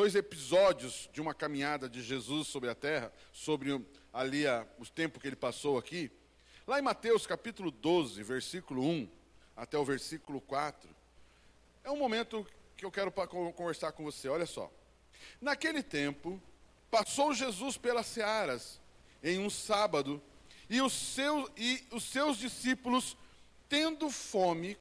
dois episódios de uma caminhada de Jesus sobre a terra, sobre ali a, o tempo que ele passou aqui. Lá em Mateus capítulo 12, versículo 1 até o versículo 4. É um momento que eu quero conversar com você. Olha só. Naquele tempo, passou Jesus pelas searas em um sábado e os seus, e os seus discípulos, tendo fome,